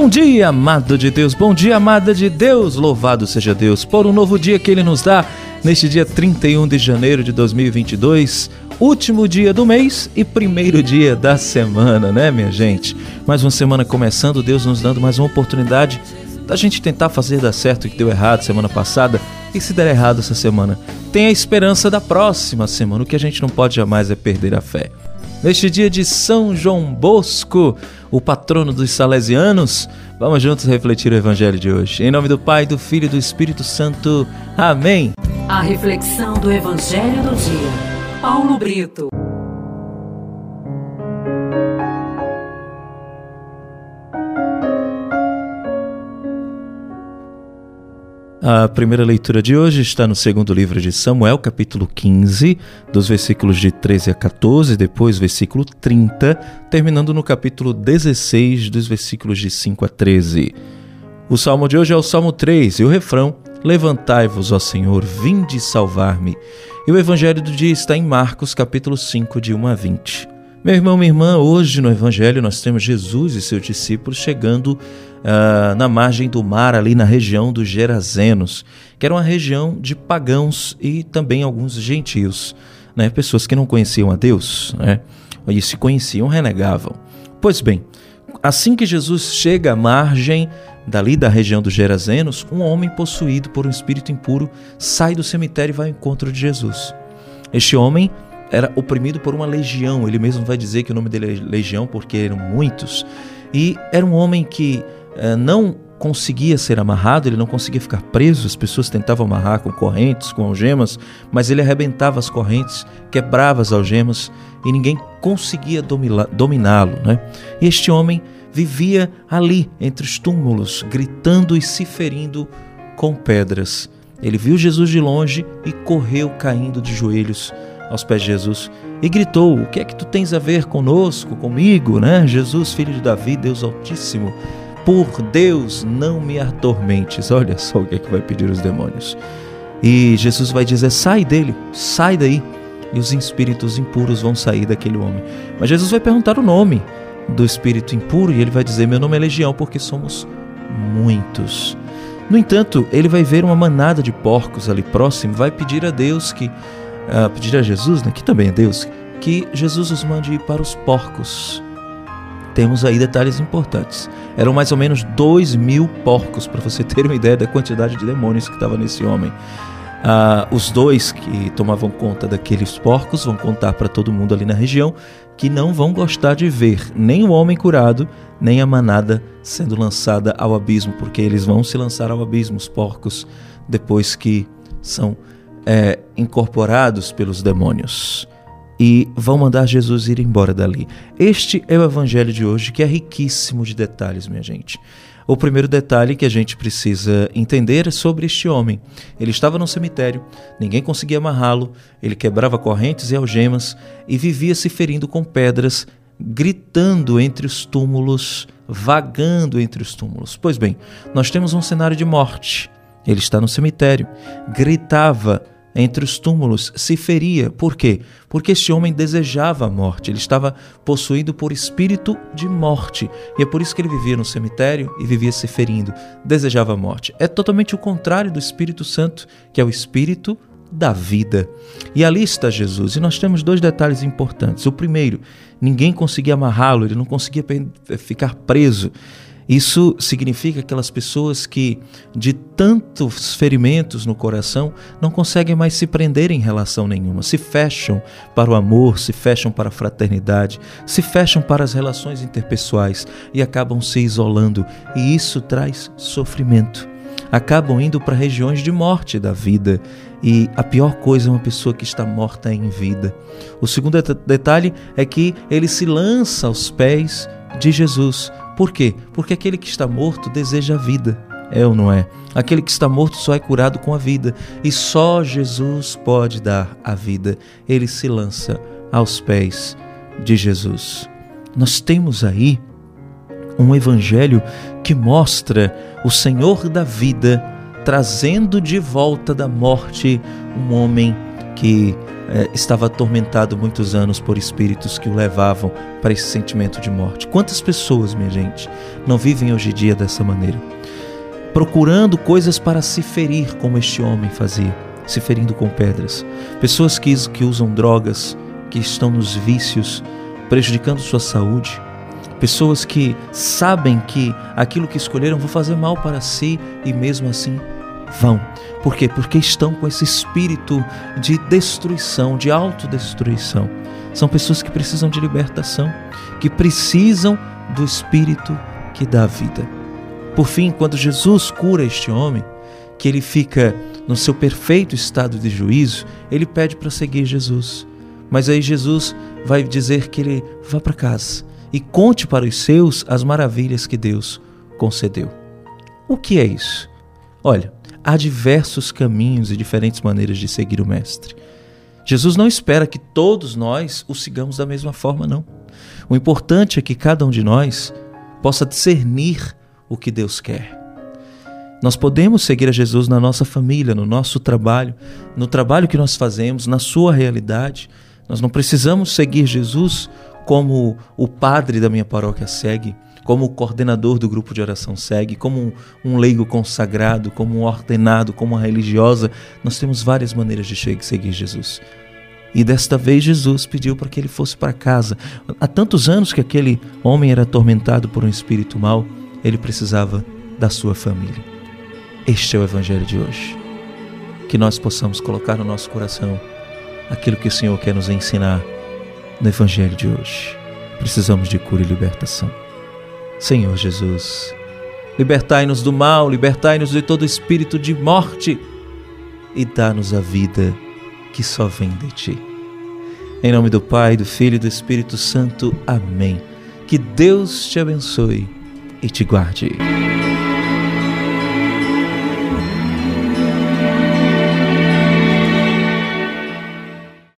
Bom dia, amado de Deus, bom dia, amada de Deus, louvado seja Deus por um novo dia que Ele nos dá neste dia 31 de janeiro de 2022, último dia do mês e primeiro dia da semana, né, minha gente? Mais uma semana começando, Deus nos dando mais uma oportunidade da gente tentar fazer dar certo o que deu errado semana passada e se der errado essa semana, tem a esperança da próxima semana. O que a gente não pode jamais é perder a fé. Neste dia de São João Bosco, o patrono dos salesianos, vamos juntos refletir o evangelho de hoje. Em nome do Pai, do Filho e do Espírito Santo. Amém. A reflexão do evangelho do dia. Paulo Brito. A primeira leitura de hoje está no segundo livro de Samuel, capítulo 15, dos versículos de 13 a 14, depois versículo 30, terminando no capítulo 16, dos versículos de 5 a 13. O salmo de hoje é o Salmo 3 e o refrão: Levantai-vos, ó Senhor, vinde salvar-me. E o evangelho do dia está em Marcos, capítulo 5, de 1 a 20. Meu irmão, minha irmã, hoje no Evangelho nós temos Jesus e seus discípulos chegando uh, na margem do mar, ali na região dos Gerazenos, que era uma região de pagãos e também alguns gentios, né? pessoas que não conheciam a Deus, né? e se conheciam, renegavam. Pois bem, assim que Jesus chega à margem dali da região dos Gerazenos, um homem possuído por um espírito impuro sai do cemitério e vai ao encontro de Jesus. Este homem era oprimido por uma legião. Ele mesmo vai dizer que o nome dele é legião porque eram muitos. E era um homem que não conseguia ser amarrado, ele não conseguia ficar preso. As pessoas tentavam amarrar com correntes, com algemas, mas ele arrebentava as correntes, quebrava as algemas e ninguém conseguia dominá-lo. Né? E este homem vivia ali entre os túmulos, gritando e se ferindo com pedras. Ele viu Jesus de longe e correu caindo de joelhos aos pés de Jesus e gritou: O que é que tu tens a ver conosco, comigo, né? Jesus, filho de Davi, Deus Altíssimo, por Deus não me atormentes. Olha só o que é que vai pedir os demônios. E Jesus vai dizer: Sai dele, sai daí. E os espíritos impuros vão sair daquele homem. Mas Jesus vai perguntar o nome do espírito impuro e ele vai dizer: Meu nome é Legião, porque somos muitos. No entanto, ele vai ver uma manada de porcos ali próximo, vai pedir a Deus que uh, pedir a Jesus, né, que também é Deus, que Jesus os mande ir para os porcos. Temos aí detalhes importantes. Eram mais ou menos dois mil porcos, para você ter uma ideia da quantidade de demônios que estava nesse homem. Uh, os dois que tomavam conta daqueles porcos vão contar para todo mundo ali na região que não vão gostar de ver nem o homem curado, nem a manada sendo lançada ao abismo, porque eles vão se lançar ao abismo, os porcos, depois que são é, incorporados pelos demônios e vão mandar Jesus ir embora dali. Este é o evangelho de hoje que é riquíssimo de detalhes, minha gente. O primeiro detalhe que a gente precisa entender é sobre este homem. Ele estava no cemitério, ninguém conseguia amarrá-lo, ele quebrava correntes e algemas e vivia se ferindo com pedras, gritando entre os túmulos, vagando entre os túmulos. Pois bem, nós temos um cenário de morte. Ele está no cemitério, gritava entre os túmulos, se feria. Por quê? Porque este homem desejava a morte, ele estava possuído por espírito de morte. E é por isso que ele vivia no cemitério e vivia se ferindo, desejava a morte. É totalmente o contrário do Espírito Santo, que é o espírito da vida. E ali está Jesus. E nós temos dois detalhes importantes. O primeiro, ninguém conseguia amarrá-lo, ele não conseguia ficar preso. Isso significa aquelas pessoas que, de tantos ferimentos no coração, não conseguem mais se prender em relação nenhuma, se fecham para o amor, se fecham para a fraternidade, se fecham para as relações interpessoais e acabam se isolando, e isso traz sofrimento. Acabam indo para regiões de morte da vida, e a pior coisa é uma pessoa que está morta em vida. O segundo detalhe é que ele se lança aos pés de Jesus por quê? Porque aquele que está morto deseja a vida. É ou não é? Aquele que está morto só é curado com a vida. E só Jesus pode dar a vida. Ele se lança aos pés de Jesus. Nós temos aí um evangelho que mostra o Senhor da vida trazendo de volta da morte um homem que é, estava atormentado muitos anos por espíritos que o levavam para esse sentimento de morte. Quantas pessoas, minha gente, não vivem hoje em dia dessa maneira? Procurando coisas para se ferir, como este homem fazia, se ferindo com pedras. Pessoas que, que usam drogas, que estão nos vícios, prejudicando sua saúde. Pessoas que sabem que aquilo que escolheram vão fazer mal para si e mesmo assim vão. Por quê? Porque estão com esse espírito de destruição, de autodestruição. São pessoas que precisam de libertação, que precisam do espírito que dá vida. Por fim, quando Jesus cura este homem, que ele fica no seu perfeito estado de juízo, ele pede para seguir Jesus. Mas aí Jesus vai dizer que ele vá para casa e conte para os seus as maravilhas que Deus concedeu. O que é isso? Olha, há diversos caminhos e diferentes maneiras de seguir o Mestre. Jesus não espera que todos nós o sigamos da mesma forma, não. O importante é que cada um de nós possa discernir o que Deus quer. Nós podemos seguir a Jesus na nossa família, no nosso trabalho, no trabalho que nós fazemos, na sua realidade. Nós não precisamos seguir Jesus como o padre da minha paróquia segue como coordenador do grupo de oração segue, como um leigo consagrado, como um ordenado, como uma religiosa. Nós temos várias maneiras de seguir Jesus. E desta vez Jesus pediu para que ele fosse para casa. Há tantos anos que aquele homem era atormentado por um espírito mau, ele precisava da sua família. Este é o Evangelho de hoje. Que nós possamos colocar no nosso coração aquilo que o Senhor quer nos ensinar no Evangelho de hoje. Precisamos de cura e libertação. Senhor Jesus. Libertai-nos do mal, libertai-nos de todo espírito de morte e dá-nos a vida que só vem de ti. Em nome do Pai, do Filho e do Espírito Santo. Amém. Que Deus te abençoe e te guarde.